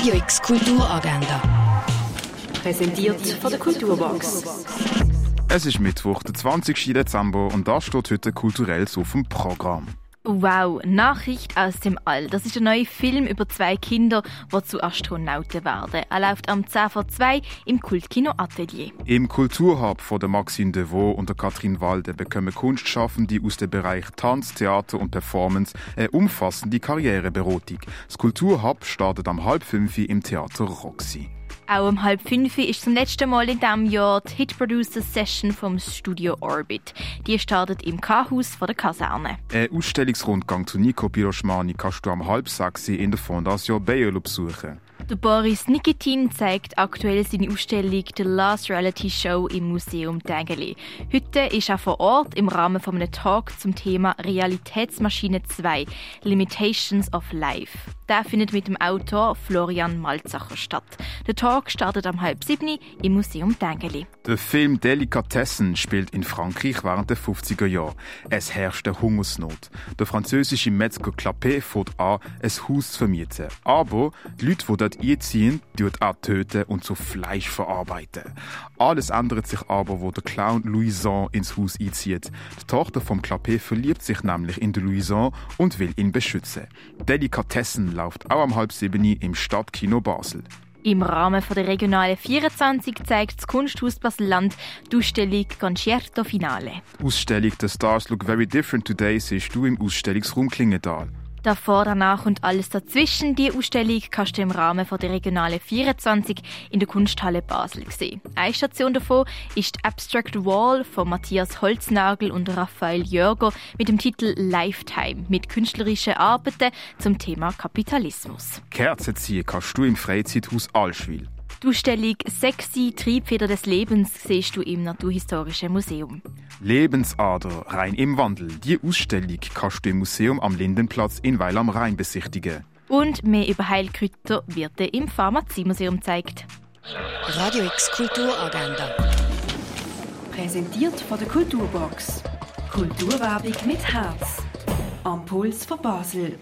Radio X Kulturagenda. Präsentiert von der Kulturbox. Es ist Mittwoch, der 20. Dezember und da steht heute kulturelles auf dem Programm. Wow, Nachricht aus dem All. Das ist ein neuer Film über zwei Kinder, die zu Astronauten werden. Er läuft am 10 vor 2 im Kultkino Atelier. Im Kulturhub von der Maxine Devaux und der Katrin Walde bekommen Kunstschaffende aus dem Bereich Tanz, Theater und Performance eine umfassende Karriereberatung. Das Kulturhub startet am halb fünf im Theater Roxy. Auch um halb fünf ist zum letzten Mal in diesem Jahr die Hit Producer Session vom Studio Orbit. Die startet im K-Haus der Kaserne. Ein Ausstellungsrundgang zu Nico Piroschmani kannst du am halb sechs in der Fondation Bayerlo besuchen. Der Boris Nikitin zeigt aktuell seine Ausstellung The Last Reality Show im Museum Tägeli. Heute ist er vor Ort im Rahmen von einem Talk zum Thema Realitätsmaschine 2 Limitations of Life. Der findet mit dem Autor Florian Malzacher statt. Der Talk startet am halb sieben im Museum Tägeli. Der Film Delikatessen spielt in Frankreich während der 50er Jahre. Es herrscht eine Hungersnot. Der französische Metzger Clapet fährt an, ein Haus zu vermieten. Aber die Leute, die dort einziehen, tut auch töten und zu Fleisch verarbeiten. Alles ändert sich aber, wo der Clown Louison ins Haus einzieht. Die Tochter vom Clapet verliebt sich nämlich in den Louison und will ihn beschützen. Delikatessen läuft auch am halb sieben im Stadtkino Basel. Im Rahmen der Regionale 24 zeigt das Kunsthaus Basel-Land die Ausstellung Concerto Finale. Die Ausstellung «The Stars Look Very Different Today» siehst du im Ausstellungsraum Klingenthal. Davor, danach und alles dazwischen. Die Ausstellung kannst du im Rahmen der Regionale 24 in der Kunsthalle Basel sehen. Eine Station davon ist die Abstract Wall von Matthias Holznagel und Raphael Jörger mit dem Titel Lifetime mit künstlerischen Arbeiten zum Thema Kapitalismus. Kerzen ziehen kannst du im Freizeithaus Allschwil. Die Ausstellung Sexy Triebfeder des Lebens siehst du im Naturhistorischen Museum. Lebensader, rein im Wandel. Die Ausstellung kannst du im Museum am Lindenplatz in Weil am Rhein besichtigen. Und mehr über Heilkräuter wird dir im Pharmaziemuseum gezeigt. Radio X Kulturagenda. Präsentiert von der Kulturbox. Kulturwerbung mit Herz. Am Puls von Basel.